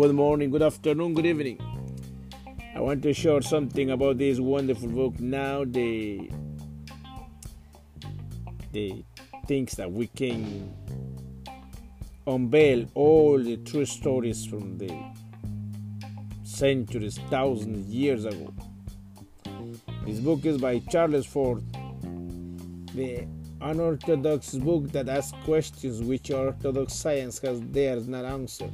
Good morning, good afternoon, good evening. I want to share something about this wonderful book now. The the things that we can unveil all the true stories from the centuries, thousands years ago. This book is by Charles Fort, the unorthodox book that asks questions which orthodox science has dares not answer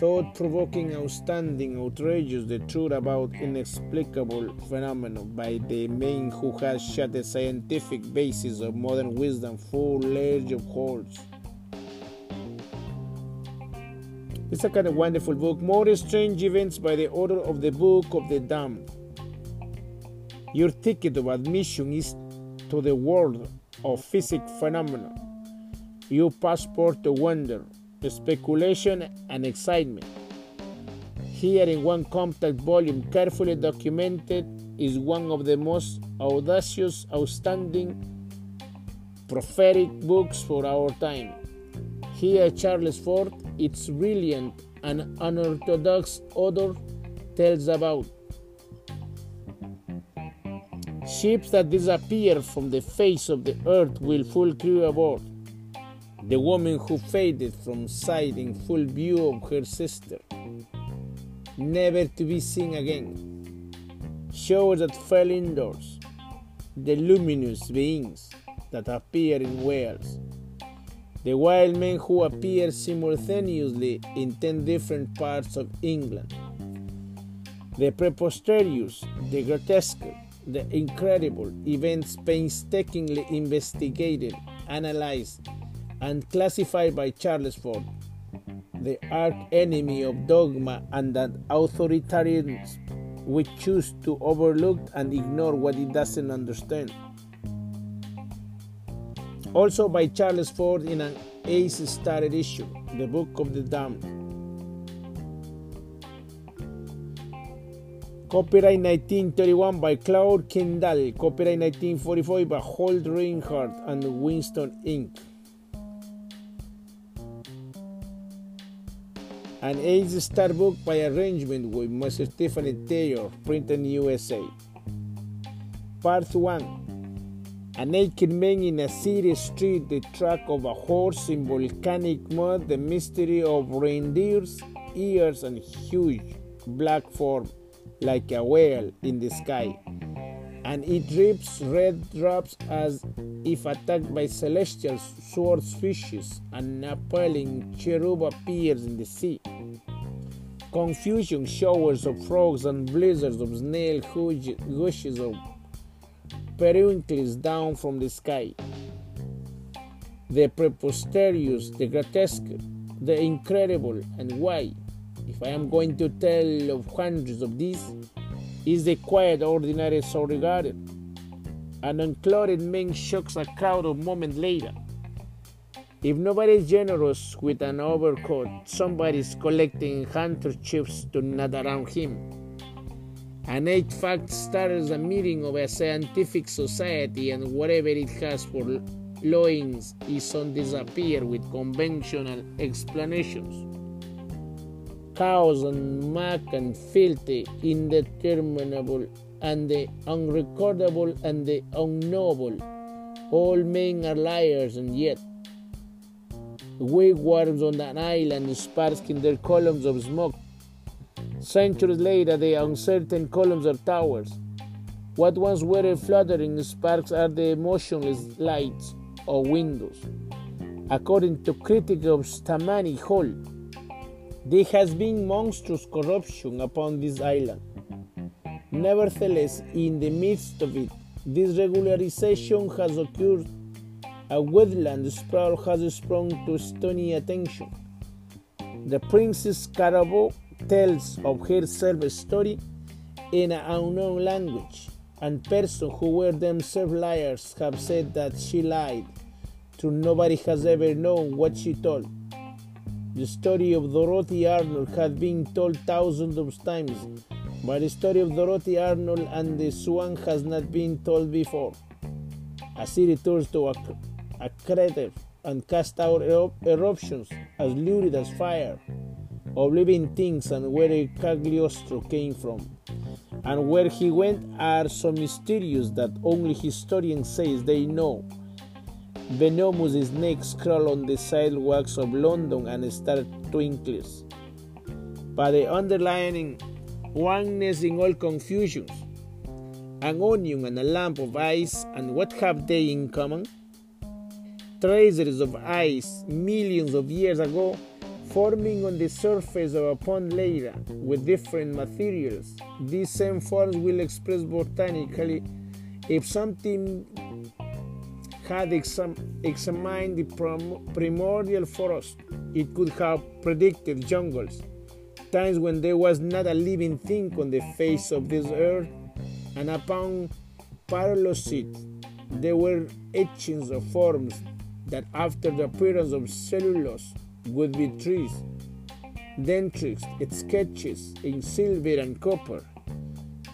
thought provoking, outstanding, outrageous, the truth about inexplicable phenomena by the man who has shut the scientific basis of modern wisdom full edge of holes. It's a kind of wonderful book. More strange events by the author of the Book of the Damned. Your ticket of admission is to the world of physic phenomena. Your passport to wonder speculation, and excitement. Here, in one compact volume, carefully documented, is one of the most audacious, outstanding, prophetic books for our time. Here, Charles Fort, its brilliant and unorthodox author, tells about ships that disappear from the face of the earth with full crew aboard the woman who faded from sight in full view of her sister, never to be seen again. Showers that fell indoors, the luminous beings that appear in whales, the wild men who appear simultaneously in ten different parts of England, the preposterous, the grotesque, the incredible events painstakingly investigated, analyzed, and classified by Charles Fort, the arch enemy of dogma and that authoritarianism which choose to overlook and ignore what it doesn't understand. Also by Charles Fort in an Ace started issue, The Book of the Damned. Copyright 1931 by Claude Kendall. Copyright 1944 by Holt Rinehart and Winston Inc. An Ace Star book by arrangement with Mr. Stephanie Taylor, printed in USA. Part 1 A naked man in a city street, the track of a horse in volcanic mud, the mystery of reindeers, ears, and huge black form like a whale in the sky. And it drips red drops as if attacked by celestial swordfishes, and appalling cherub appears in the sea. Confusion, showers of frogs and blizzards of snail gushes of periwinkles down from the sky. The preposterous, the grotesque, the incredible, and why, if I am going to tell of hundreds of these, is the quiet, ordinary so regarded an unclothed man shocks a crowd a moment later. If nobody is generous with an overcoat, somebody is collecting handkerchiefs to knot around him. An eight fact starts a meeting of a scientific society, and whatever it has for loins is on disappear with conventional explanations. Chaos and muck and filthy, indeterminable and the unrecordable and the unknowable. All men are liars, and yet wigwams on an island spark in their columns of smoke. Centuries later, the uncertain columns are towers. What once were fluttering sparks are the motionless lights of windows. According to critic of Tammany Hall, there has been monstrous corruption upon this island. Nevertheless, in the midst of it, this regularization has occurred. A wetland sprawl has sprung to stony attention. The Princess Caraboo tells of her self story in an unknown language, and persons who were themselves liars have said that she lied, till nobody has ever known what she told. The story of Dorothy Arnold has been told thousands of times but the story of Dorothy Arnold and the swan has not been told before. As he returns to a, a crater and casts out eruptions as lurid as fire, of living things and where Cagliostro came from. And where he went are so mysterious that only historians say they know. Venomous snakes crawl on the sidewalks of London and start twinkling. But the underlying oneness in all confusions, an onion and a lump of ice, and what have they in common? Traces of ice millions of years ago forming on the surface of a pond later with different materials. These same forms will express botanically if something had exam- examined the prim- primordial forest, it could have predicted jungles, times when there was not a living thing on the face of this earth, and upon parallelocene there were etchings of forms that after the appearance of cellulose would be trees, dendrites, sketches in silver and copper,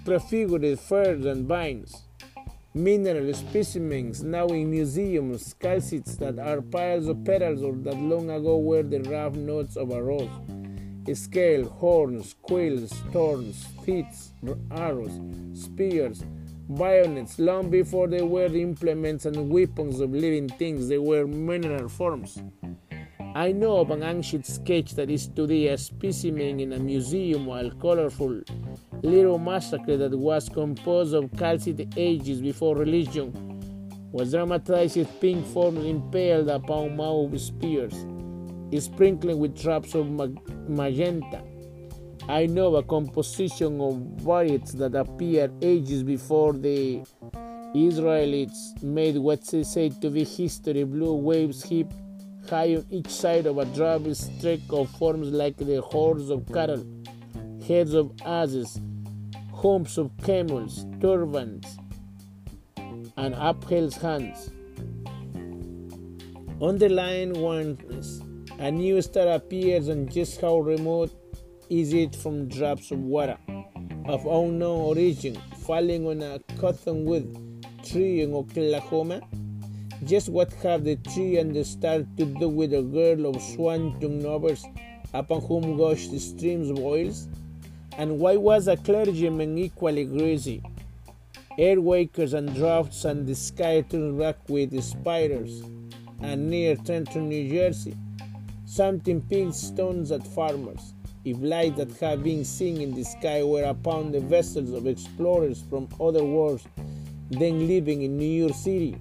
prefigured firs and vines, mineral specimens now in museums, calcites that are piles of petals or that long ago were the rough notes of a rose, scale, horns, quills, thorns, teeth, arrows, spears, bayonets, long before they were the implements and weapons of living things, they were mineral forms. I know of an ancient sketch that is today a specimen in a museum while colorful little massacre that was composed of calcite ages before religion was dramatized with pink forms impaled upon mauve spears, sprinkling with drops of magenta. I know a composition of varieties that appeared ages before the Israelites made what they say to be history blue waves heaped high on each side of a drab streak of forms like the horns of cattle, heads of asses, humps of camels, turbans, and upheld hands. Underlying oneness, a new star appears, and just how remote is it from drops of water of unknown origin falling on a cottonwood tree in Oklahoma? Just what have the tree and the star to do with a girl of Swanton Novers upon whom gush the streams of oils? And why was a clergyman equally greasy? Air wakers and drafts and the sky turned black with spiders, and near Trenton, New Jersey, something pink stones at farmers. If lights that have been seen in the sky were upon the vessels of explorers from other worlds, then living in New York City,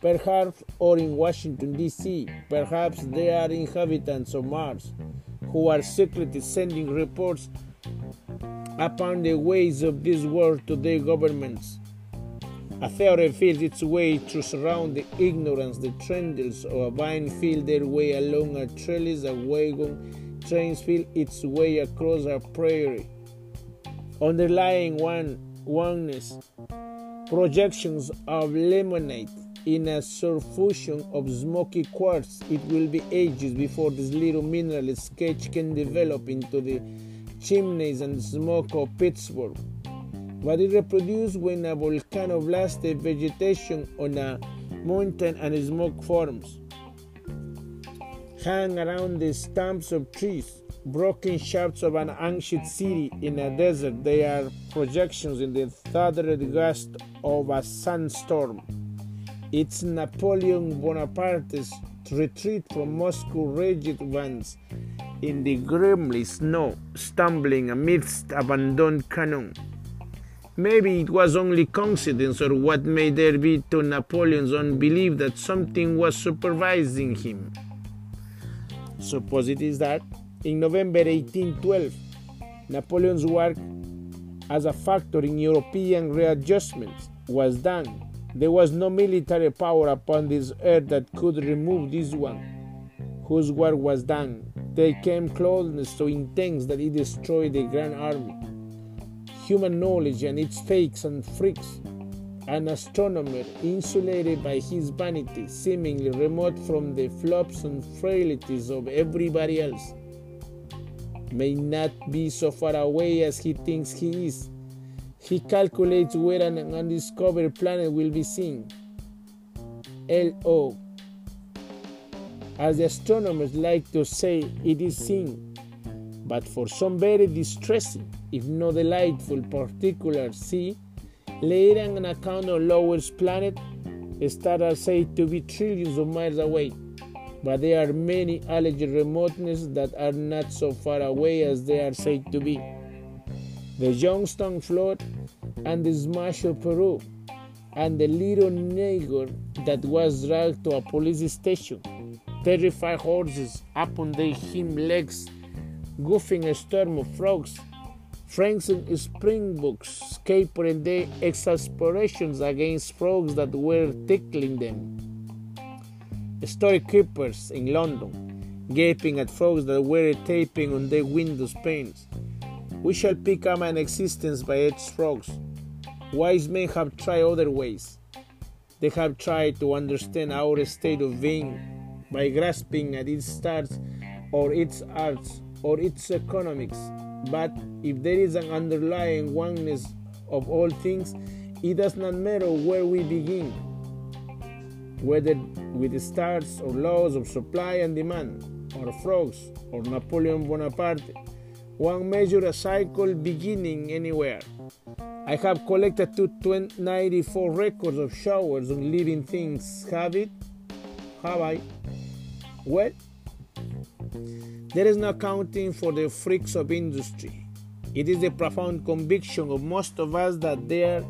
perhaps, or in Washington, D.C. Perhaps they are inhabitants of Mars who are secretly sending reports upon the ways of this world to their governments. A theory feels its way to surround the ignorance, the trendles of a vine feel their way along a trellis, a wagon trains feel its way across a prairie. Underlying one oneness, projections of lemonade in a surfusion of smoky quartz, it will be ages before this little mineral sketch can develop into the chimneys and smoke of Pittsburgh. But it reproduces when a volcano blasts vegetation on a mountain and smoke forms. Hang around the stumps of trees, broken shafts of an ancient city in a desert. They are projections in the thundered gust of a sandstorm. It's Napoleon Bonaparte's retreat from Moscow rigid vans in the grimly snow, stumbling amidst abandoned cannon. Maybe it was only coincidence or what may there be to Napoleon's own belief that something was supervising him. Suppose it is that in November 1812, Napoleon's work as a factor in European readjustments was done there was no military power upon this earth that could remove this one, whose work was done. They came closeness so intense that it destroyed the grand army. Human knowledge and its fakes and freaks. An astronomer, insulated by his vanity, seemingly remote from the flops and frailties of everybody else, may not be so far away as he thinks he is he calculates where an undiscovered planet will be seen. LO. As the astronomers like to say, it is seen. but for some very distressing, if not delightful, particular sea, later an account of Lowell's planet, stars are said to be trillions of miles away, but there are many alleged remoteness that are not so far away as they are said to be. The Youngstown flood and the smash of Peru, and the little nigger that was dragged to a police station, terrified horses upon their hind legs goofing a storm of frogs, Franks and Springboks scapered their exasperations against frogs that were tickling them. Story keepers in London, gaping at frogs that were tapping on their windows panes. We shall pick up an existence by its frogs. Wise men have tried other ways. They have tried to understand our state of being by grasping at its stars or its arts or its economics, but if there is an underlying oneness of all things, it does not matter where we begin, whether with the stars or laws of supply and demand, or frogs, or Napoleon Bonaparte. One measure a cycle beginning anywhere. I have collected 294 records of showers on living things. Have it? Have I? Well, there is no accounting for the freaks of industry. It is the profound conviction of most of us that there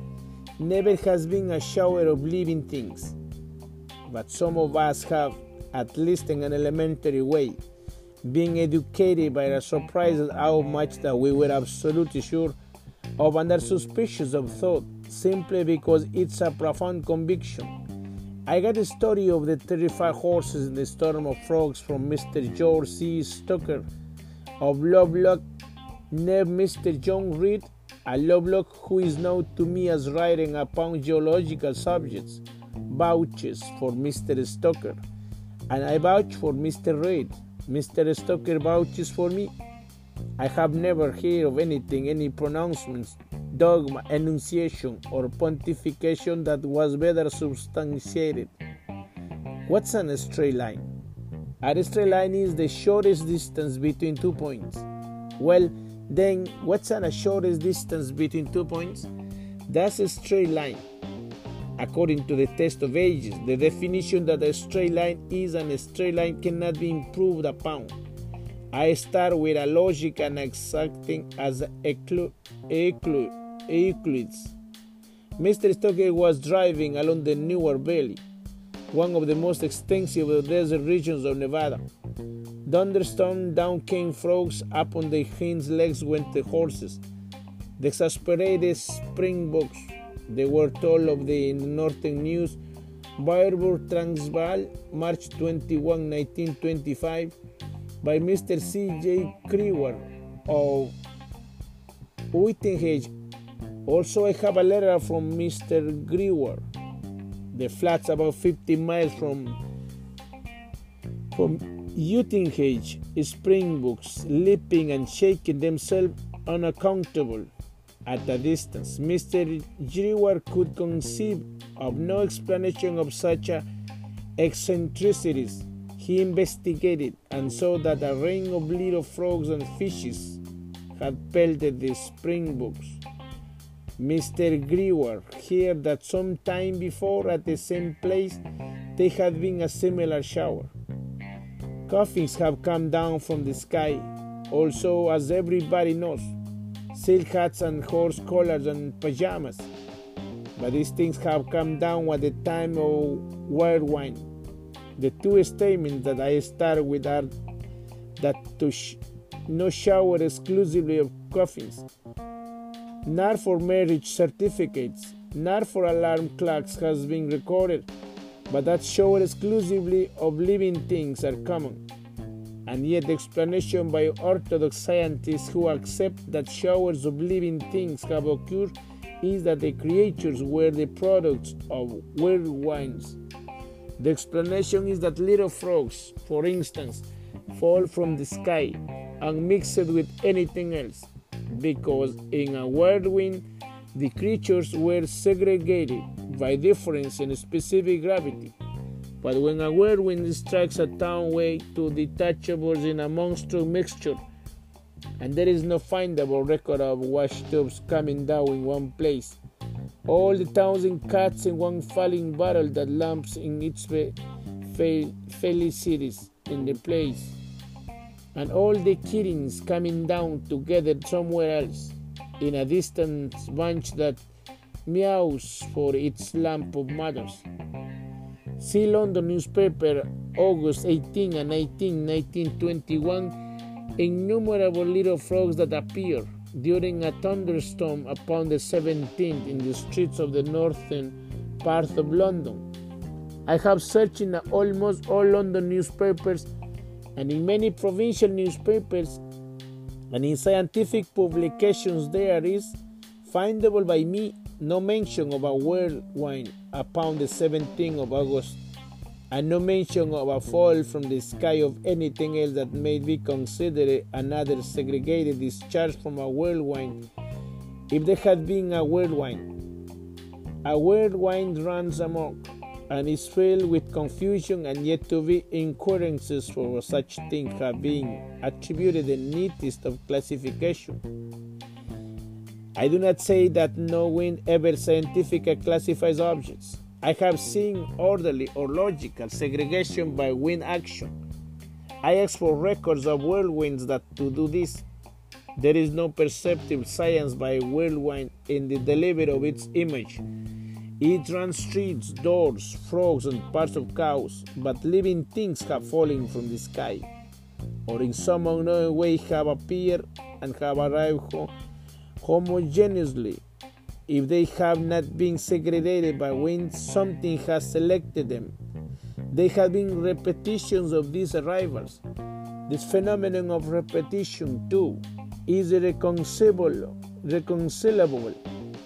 never has been a shower of living things. But some of us have, at least in an elementary way, been educated by the surprise at how much that we were absolutely sure of under suspicious of thought simply because it's a profound conviction I got a story of the terrified horses in the storm of frogs from Mr. George C. Stoker of Lovelock, named Mr. John Reed, a Lovelock who is known to me as writing upon geological subjects, vouches for Mr. Stoker, and I vouch for Mr. Reed. Mr. Stoker vouches for me. I have never heard of anything, any pronouncements dogma, enunciation, or pontification that was better substantiated. What's an straight line? A straight line is the shortest distance between two points. Well, then, what's an shortest distance between two points? That's a straight line. According to the test of ages, the definition that a straight line is and a straight line cannot be improved upon. I start with a logic and exacting as Euclid, Mr. Stoker was driving along the Newell Valley, one of the most extensive desert regions of Nevada. Thunderstorm down came frogs, up on their hind legs went the horses. The exasperated springboks, they were told of the Northern News, Vryburg, Transvaal, March 21, 1925, by Mr. C. J. Grewer of Uitenhage, also, I have a letter from Mr. Grewer. The flat's about 50 miles from from Uitenhage, Springboks, leaping and shaking themselves unaccountable at a distance. Mr. Grewer could conceive of no explanation of such eccentricities. He investigated and saw that a rain of little frogs and fishes had pelted the springboks. Mr. Grewer heard that some time before at the same place there had been a similar shower. Coffins have come down from the sky, also, as everybody knows, silk hats and horse collars and pajamas. But these things have come down at the time of white wine. The two statements that I start with are that to sh- no shower exclusively of coffins, not for marriage certificates, not for alarm clocks has been recorded, but that shower exclusively of living things are common. And yet, the explanation by orthodox scientists who accept that showers of living things have occurred is that the creatures were the products of weird wines. The explanation is that little frogs, for instance, fall from the sky and mix it with anything else because in a whirlwind the creatures were segregated by difference in specific gravity. But when a whirlwind strikes a town way to detachables in a monstrous mixture and there is no findable record of wash washtubs coming down in one place. All the thousand cats in one falling barrel that lamps in its felicities in the place, and all the kittens coming down together somewhere else in a distant bunch that meows for its lamp of mothers. See London newspaper, August 18 and 19, 1921. Innumerable little frogs that appear during a thunderstorm upon the 17th in the streets of the northern part of London. I have searched in almost all London newspapers and in many provincial newspapers and in scientific publications there is findable by me no mention of a whirlwind upon the 17th of August, and no mention of a fall from the sky of anything else that may be considered another segregated discharge from a whirlwind. If there had been a whirlwind, a whirlwind runs amok and is filled with confusion, and yet to be incoherences for such things have been attributed the neatest of classification. I do not say that no wind ever scientifically classifies objects. I have seen orderly or logical segregation by wind action. I ask for records of whirlwinds that to do this. There is no perceptible science by whirlwind in the delivery of its image. It runs streets, doors, frogs, and parts of cows, but living things have fallen from the sky, or in some unknown way have appeared and have arrived homogeneously. If they have not been segregated by wind, something has selected them. There have been repetitions of these arrivals. This phenomenon of repetition, too, is reconcilable, reconcilable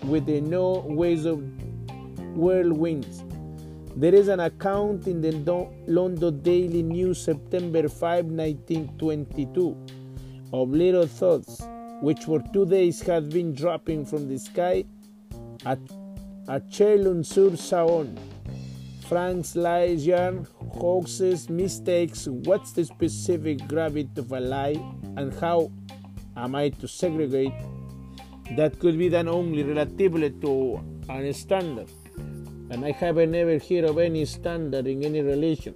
with the no ways of whirlwinds. There is an account in the London Daily News, September 5, 1922, of little thoughts which for two days had been dropping from the sky at, at Chalon-sur-Saône. Frank's lies, yarn, hoaxes, mistakes, what's the specific gravity of a lie, and how am I to segregate? That could be done only relatively to a standard. And I haven't never heard of any standard in any religion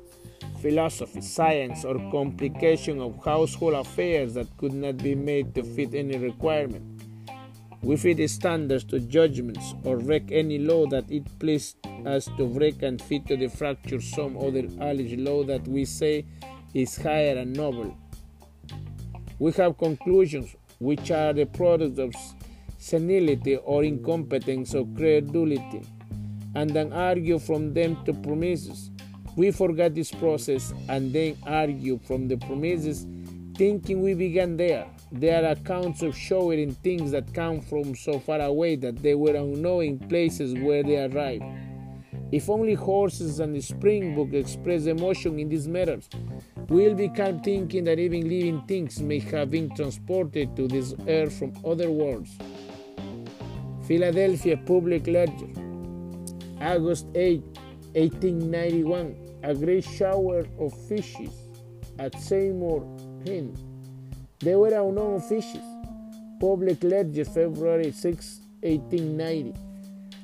philosophy, science, or complication of household affairs that could not be made to fit any requirement. We fit the standards to judgments or wreck any law that it pleased us to break and fit to the fracture some other alleged law that we say is higher and noble. We have conclusions which are the product of senility or incompetence or credulity, and then argue from them to promises we forget this process and then argue from the premises, thinking we began there. There are accounts of showing things that come from so far away that they were unknowing places where they arrived. If only horses and the springbok express emotion in these matters, we'll become thinking that even living things may have been transported to this earth from other worlds. Philadelphia Public Ledger, August 8, 1891 a great shower of fishes at Seymour Hill. They were unknown fishes. Public Ledger, February 6, 1890.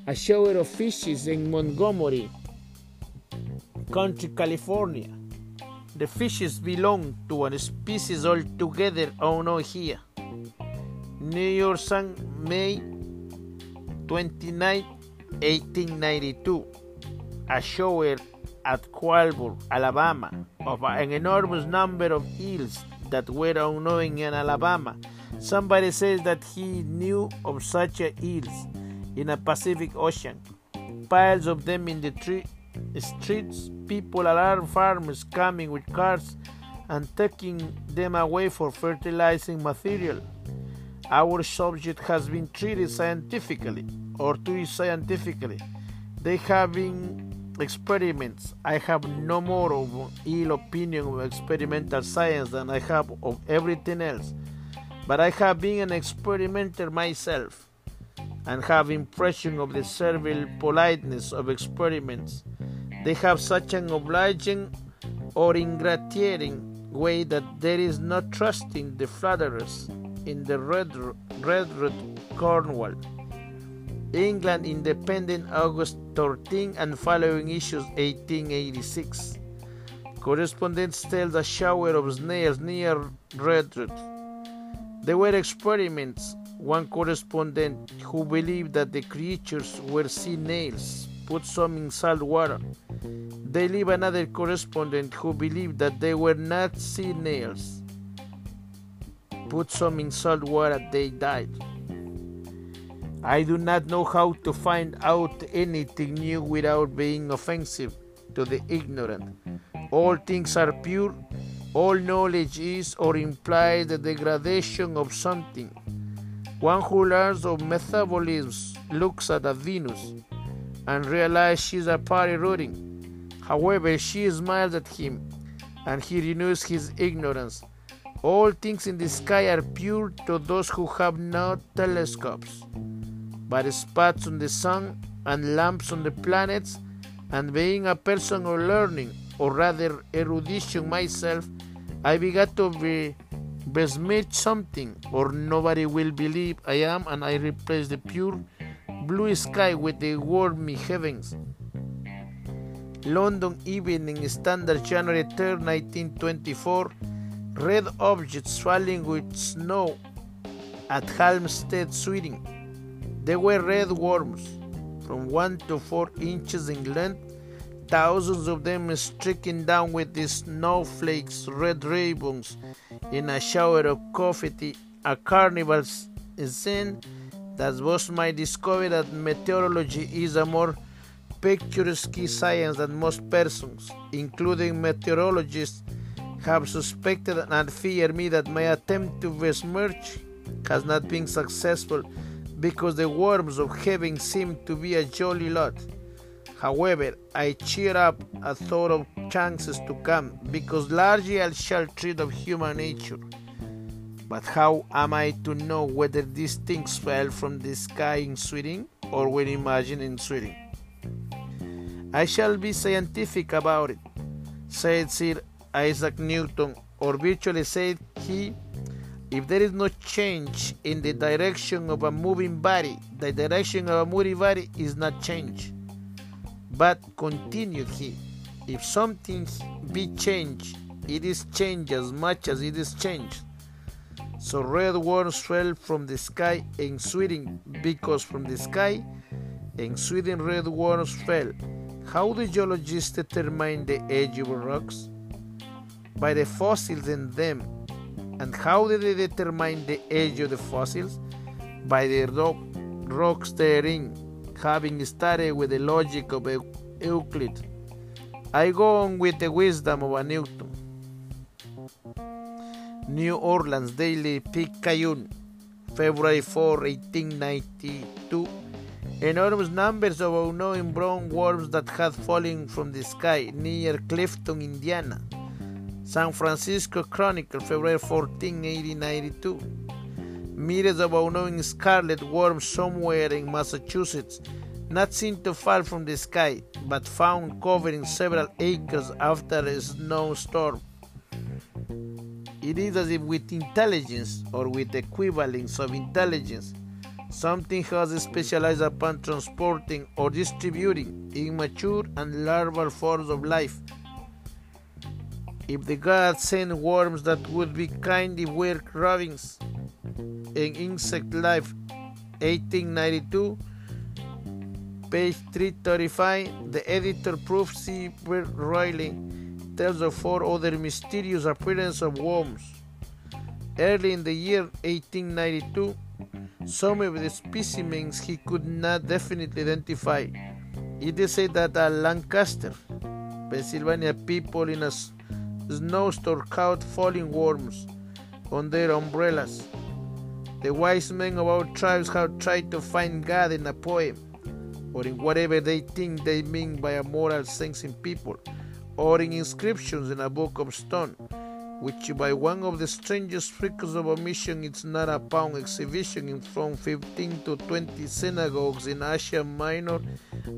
A shower of fishes in Montgomery County, California. The fishes belong to a species altogether unknown here. New York Sun, May 29, 1892. A shower at Coalburg, Alabama, of an enormous number of eels that were unknown in Alabama. Somebody says that he knew of such eels in a Pacific Ocean. Piles of them in the tree, streets, people, alarm farmers coming with cars and taking them away for fertilizing material. Our subject has been treated scientifically or too scientifically. They have been experiments. I have no more of ill opinion of experimental science than I have of everything else. But I have been an experimenter myself and have impression of the servile politeness of experiments. They have such an obliging or ingratiating way that there is no trusting the flatterers in the Red, Red Road, Cornwall. England Independent August 13 and following issues 1886. Correspondents tell the shower of snails near Redruth. There were experiments. One correspondent who believed that the creatures were sea nails put some in salt water. They leave another correspondent who believed that they were not sea nails. Put some in salt water, they died. I do not know how to find out anything new without being offensive to the ignorant. All things are pure. All knowledge is or implies the degradation of something. One who learns of metabolism looks at a Venus and realizes she is a party rooting. However, she smiles at him and he renews his ignorance. All things in the sky are pure to those who have no telescopes, but spots on the sun and lamps on the planets, and being a person of learning, or rather erudition myself, I began to be besmirch something, or nobody will believe I am, and I replace the pure blue sky with the warmy heavens. London Evening Standard, January 3, 1924. Red objects falling with snow at Halmstad, Sweden. There were red worms from 1 to 4 inches in length thousands of them streaking down with the snowflakes, red ribbons, in a shower of confetti, a carnival scene that was my discovery that meteorology is a more picturesque science than most persons, including meteorologists, have suspected and feared me that my attempt to besmirch has not been successful because the worms of heaven seem to be a jolly lot. However, I cheer up at thought of chances to come, because largely I shall treat of human nature. But how am I to know whether these things fell from the sky in Sweden or were imagined in Sweden? I shall be scientific about it, said Sir Isaac Newton, or virtually said he, if there is no change in the direction of a moving body, the direction of a moving body is not changed. But continued he, if something be changed, it is changed as much as it is changed. So red worms fell from the sky in Sweden because from the sky in Sweden red worms fell. How do geologists determine the age of rocks? By the fossils in them. And how do they determine the age of the fossils? By the rock, rocks therein having started with the logic of Euclid, I go on with the wisdom of a Newton. New Orleans Daily Picayune, February 4, 1892. Enormous numbers of unknown brown worms that had fallen from the sky near Clifton, Indiana. San Francisco Chronicle, February 14, 1892 myriads of unknown scarlet worms somewhere in Massachusetts, not seen to fall from the sky, but found covering several acres after a snowstorm. It is as if with intelligence, or with equivalence of intelligence, something has specialized upon transporting or distributing immature and larval forms of life. If the gods sent worms that would be kindly were ravens, in Insect Life 1892, page 335, the editor Proof C. Riley tells of four other mysterious appearances of worms. Early in the year 1892, some of the specimens he could not definitely identify. It is said that a Lancaster, Pennsylvania, people in a snowstorm caught falling worms on their umbrellas. The wise men of our tribes have tried to find God in a poem, or in whatever they think they mean by a moral sense in people, or in inscriptions in a book of stone, which by one of the strangest freaks of omission is not a pound exhibition in from 15 to 20 synagogues in Asia Minor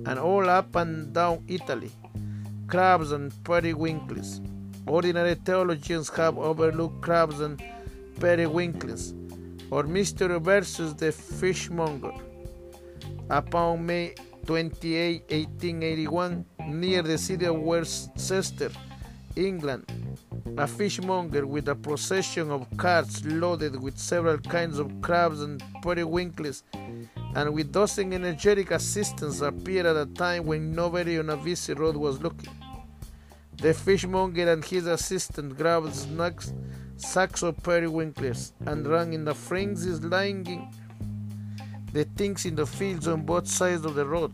and all up and down Italy, crabs and periwinkles. Ordinary theologians have overlooked crabs and periwinkles, or mystery versus the fishmonger. Upon May 28, 1881, near the city of Worcester, England, a fishmonger with a procession of carts loaded with several kinds of crabs and periwinkles and with dozen energetic assistants appeared at a time when nobody on a busy road was looking. The fishmonger and his assistant grabbed snacks, sacks of periwinkles and ran in the frenzy slinging the things in the fields on both sides of the road.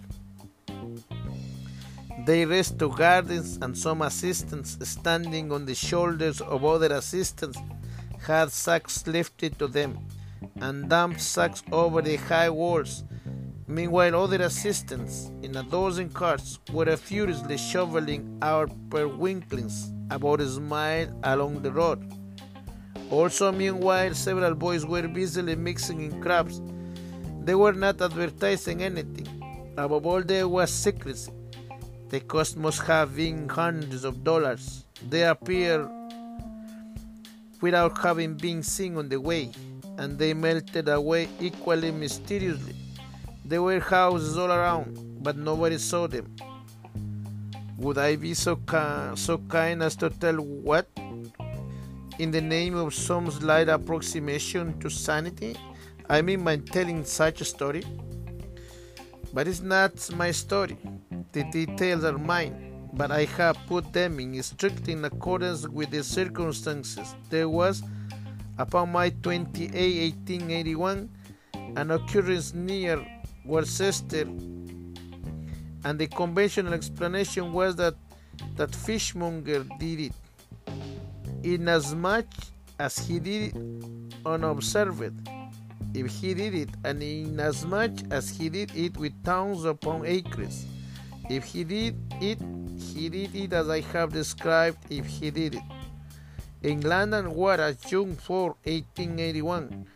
They raced to gardens, and some assistants, standing on the shoulders of other assistants, had sacks lifted to them and dumped sacks over the high walls. Meanwhile, other assistants in a dozen carts were furiously shoveling out perwinklings about a mile along the road. Also, meanwhile, several boys were busily mixing in crabs. They were not advertising anything. Above all, there was secrecy. The cost must have been hundreds of dollars. They appeared without having been seen on the way and they melted away equally mysteriously. There were houses all around, but nobody saw them. Would I be so, so kind as to tell what? In the name of some slight approximation to sanity, I mean by telling such a story. But it's not my story. The details are mine, but I have put them in strictly in accordance with the circumstances. There was Upon May 28, 1881, an occurrence near Worcester, and the conventional explanation was that that fishmonger did it, inasmuch as he did it unobserved. If he did it, and inasmuch as he did it with towns upon acres. If he did it, he did it as I have described, if he did it. In Land and Water, June 4, 1881,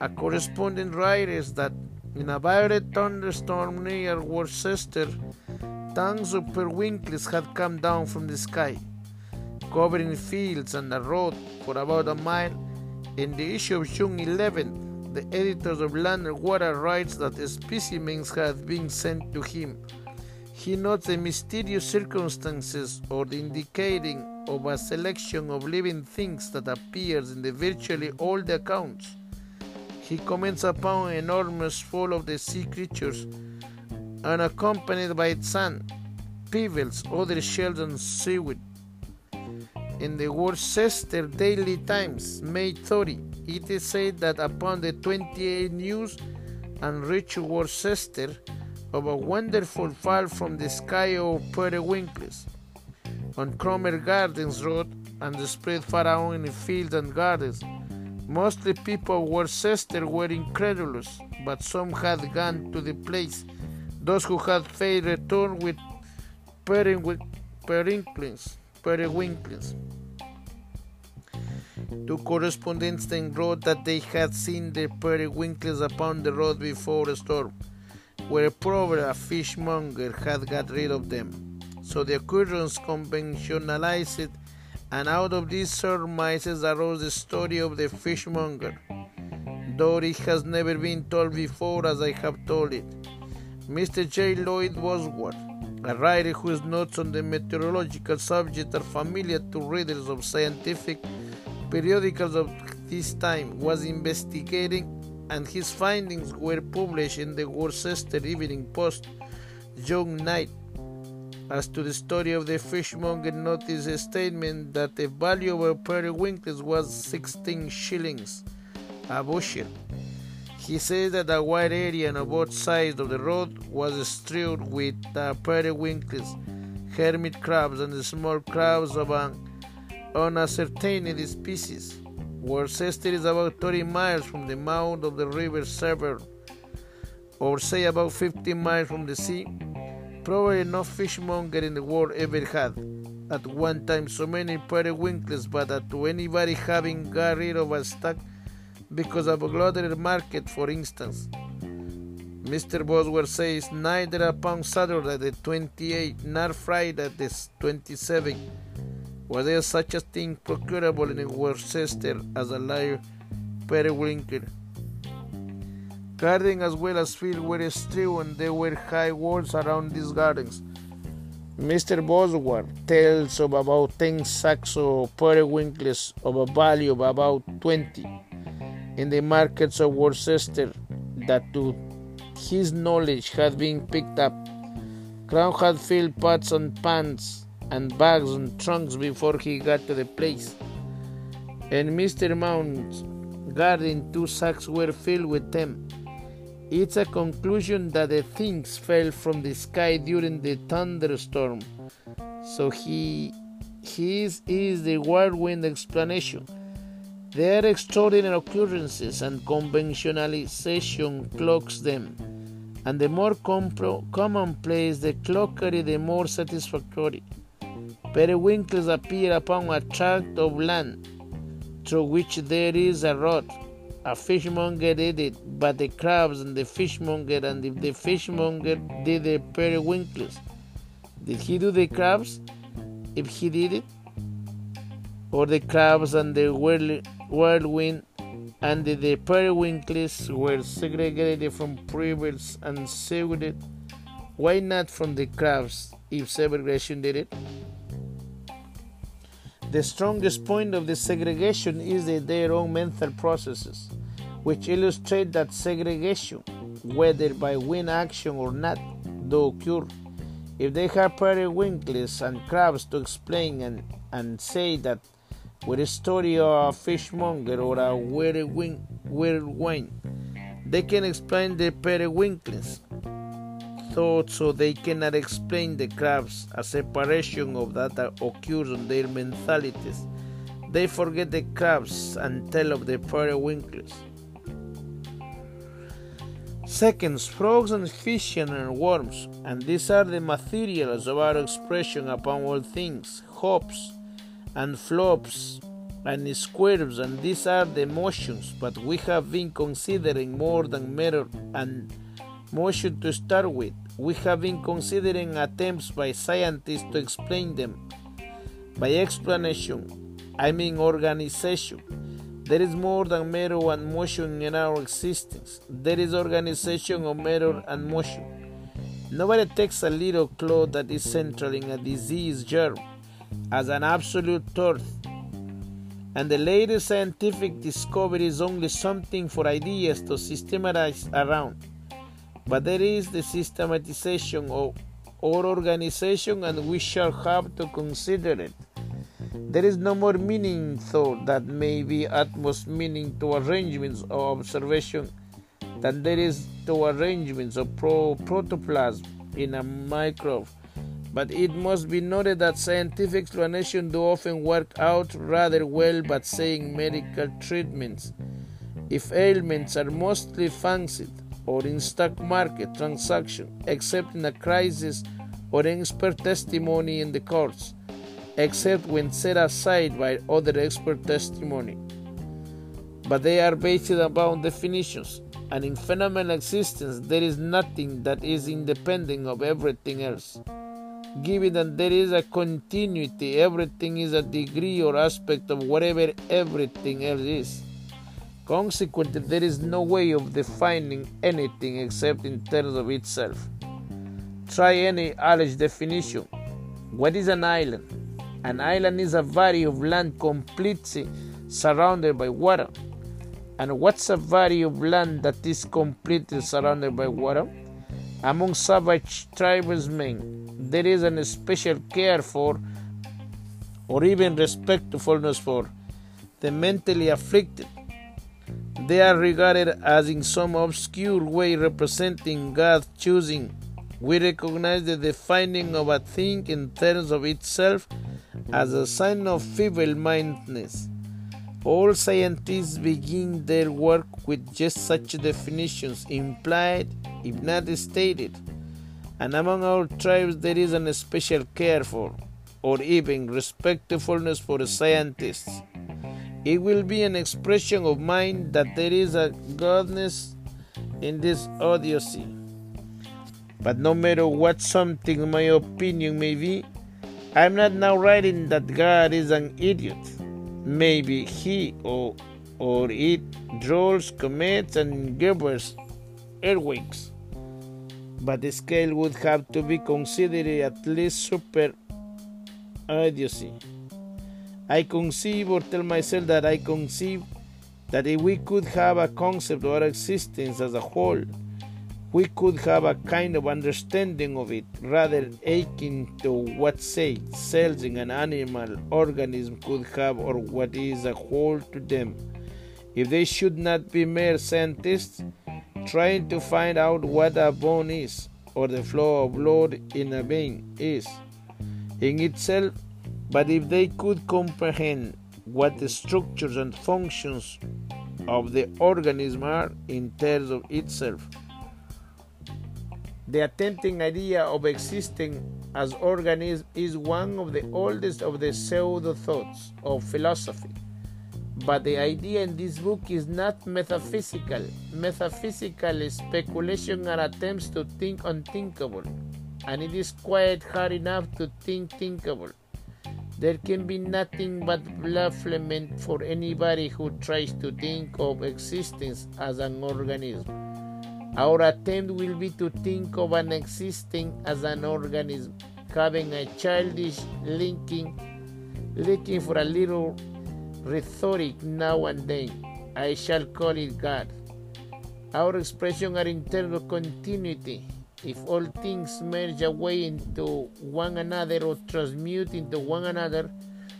a correspondent writes that in a violent thunderstorm near Worcester, tons of periwinkles had come down from the sky, covering fields and the road for about a mile. In the issue of June 11, the editors of Land and Water writes that specimens had been sent to him. He notes the mysterious circumstances or the indicating of a selection of living things that appears in the virtually all the accounts. He comments upon enormous fall of the sea creatures, unaccompanied by its son, pebbles, other shells, and seaweed. In the Worcester Daily Times, May 30, it is said that upon the 28th news and reached Worcester of a wonderful fall from the sky of periwinkles on Cromer Gardens Road and spread far out in the fields and gardens. Mostly people of Worcester were incredulous, but some had gone to the place. Those who had faith returned with periwinkles. periwinkles. Two correspondents then wrote that they had seen the periwinkles upon the road before a storm, where probably a fishmonger had got rid of them. So the occurrence conventionalized, and out of these surmises arose the story of the fishmonger. Though it has never been told before as I have told it. Mr. J. Lloyd Bozward, a writer whose notes on the meteorological subject are familiar to readers of scientific periodicals of this time, was investigating, and his findings were published in the Worcester Evening Post June 9, as to the story of the fishmonger, notice a statement that the value of a periwinkles was 16 shillings a bushel. He says that a wide area on both sides of the road was strewed with uh, periwinkles, hermit crabs, and small crabs of an unascertained species. Worcester is about 30 miles from the mouth of the river Severn, or say about 50 miles from the sea. Probably no fishmonger in the world ever had at one time so many periwinkles, but that to anybody having got rid of a stock because of a glutted market, for instance. Mr. Bozward says neither upon Saturday the 28th nor Friday the 27th Was there such a thing procurable in Worcester as a live periwinkle? Garden as well as field were strewn, there were high walls around these gardens. Mr. Bozward tells of about 10 sacks of periwinkles of a value of about 20 in the markets of Worcester that to his knowledge had been picked up. Crown had filled pots and pans and bags and trunks before he got to the place. And Mr. Mount's garden, two sacks were filled with them. It's a conclusion that the things fell from the sky during the thunderstorm. So he his is the whirlwind explanation. There are extraordinary occurrences and conventionalization cloaks them. And the more commonplace the clockery, the more satisfactory. Periwinkles appear upon a tract of land through which there is a road a fishmonger did it, but the crabs and the fishmonger and if the fishmonger did the periwinkles, did he do the crabs? If he did it, or the crabs and the whirlwind and the, periwinkles were segregated from previous and segregated, why not from the crabs if segregation did it? The strongest point of the segregation is their own mental processes, which illustrate that segregation, whether by wind action or not, do occur. If they have periwinkles and crabs to explain and, and say that with a story of a fishmonger or a whirlwind, they can explain the periwinkles thought so they cannot explain the crabs, a separation of that occurs on their mentalities. They forget the crabs and tell of the periwinkles. Seconds, frogs and fish and worms, and these are the materials of our expression upon all things, hops and flops and squares, and these are the motions, but we have been considering more than matter and motion to start with. We have been considering attempts by scientists to explain them. By explanation, I mean organization. There is more than matter and motion in our existence. There is organization of matter and motion. Nobody takes a little cloud that is central in a disease germ as an absolute truth. And the latest scientific discovery is only something for ideas to systematize around but there is the systematization of our organization and we shall have to consider it. There is no more meaning thought that may be utmost meaning to arrangements of observation than there is to arrangements of pro- protoplasm in a microbe. But it must be noted that scientific explanation do often work out rather well but saying medical treatments. If ailments are mostly fancied, or in stock market transaction, except in a crisis or expert testimony in the courts, except when set aside by other expert testimony. But they are based upon definitions, and in phenomenal existence there is nothing that is independent of everything else. Given that there is a continuity, everything is a degree or aspect of whatever everything else is. Consequently, there is no way of defining anything except in terms of itself. Try any alleged definition. What is an island? An island is a body of land completely surrounded by water. And what's a body of land that is completely surrounded by water? Among savage tribesmen, there is an special care for, or even respectfulness for, the mentally afflicted they are regarded as in some obscure way representing God's choosing. We recognize the defining of a thing in terms of itself as a sign of feeble mindedness. All scientists begin their work with just such definitions, implied, if not stated. And among our tribes, there is an special care for, or even respectfulness for scientists. It will be an expression of mind that there is a godness in this Odyssey. But no matter what something my opinion may be, I'm not now writing that God is an idiot. Maybe he or, or it draws comets and givers earthquakes. But the scale would have to be considered at least super idiocy. I conceive or tell myself that I conceive that if we could have a concept of our existence as a whole, we could have a kind of understanding of it rather akin to what say cells in an animal organism could have or what is a whole to them. If they should not be mere scientists trying to find out what a bone is or the flow of blood in a vein is in itself but if they could comprehend what the structures and functions of the organism are in terms of itself the attempting idea of existing as organism is one of the oldest of the pseudo thoughts of philosophy. But the idea in this book is not metaphysical. Metaphysical speculation are attempts to think unthinkable, and it is quite hard enough to think thinkable. There can be nothing but bafflement for anybody who tries to think of existence as an organism. Our attempt will be to think of an existing as an organism, having a childish linking, looking for a little rhetoric now and then. I shall call it God. Our expression are in terms of continuity. If all things merge away into one another or transmute into one another,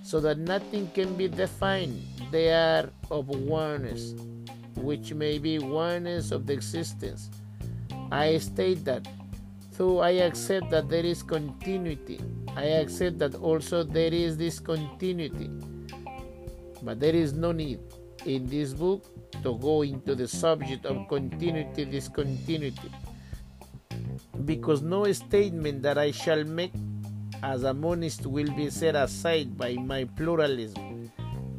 so that nothing can be defined, they are of oneness which may be oneness of the existence. I state that, though I accept that there is continuity, I accept that also there is discontinuity. But there is no need in this book to go into the subject of continuity discontinuity because no statement that I shall make as a monist will be set aside by my pluralism.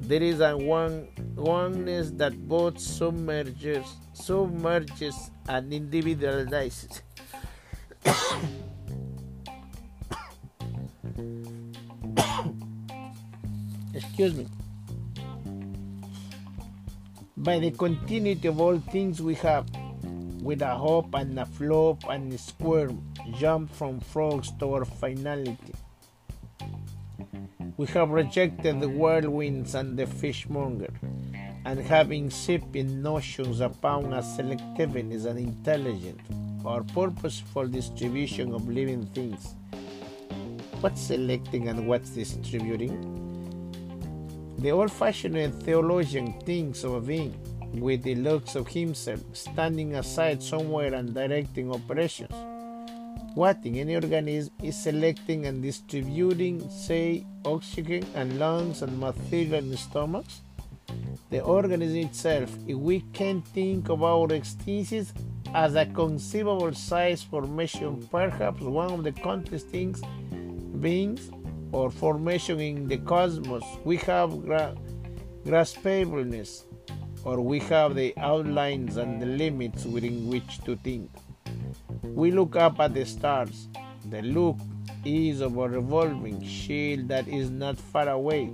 There is a one oneness that both submerges, submerges and individualizes. Excuse me. By the continuity of all things we have, with a hop and a flop and a squirm, jump from frogs toward finality. We have rejected the whirlwinds and the fishmonger and having sipping notions upon a selectiveness and intelligent or purposeful distribution of living things. What's selecting and what's distributing? The old fashioned theologian thinks of a being with the looks of himself standing aside somewhere and directing operations. What in any organism is selecting and distributing, say, oxygen and lungs and material in stomachs? The organism itself, if we can think of our existence as a conceivable size formation, perhaps one of the countless things, beings, or formation in the cosmos, we have gra- graspableness, or we have the outlines and the limits within which to think. We look up at the stars. The look is of a revolving shield that is not far away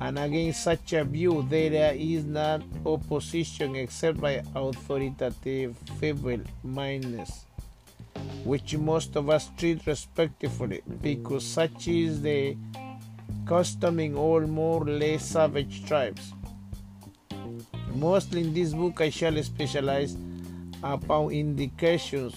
and against such a view there is not opposition except by authoritative feeble-mindedness, which most of us treat respectfully, because such is the custom in all more or less savage tribes. Mostly in this book I shall specialize upon indications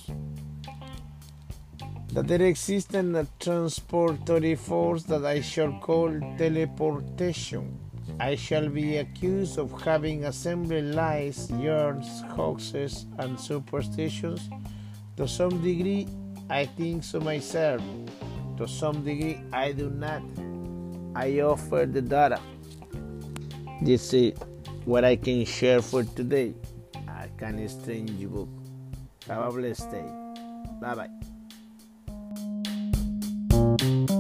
that there exists a transportory force that I shall call teleportation. I shall be accused of having assembled lies, yarns, hoaxes, and superstitions. To some degree, I think so myself. To some degree, I do not. I offer the data. This is what I can share for today. I can strange book. Have a blessed day. Bye bye. Thank you.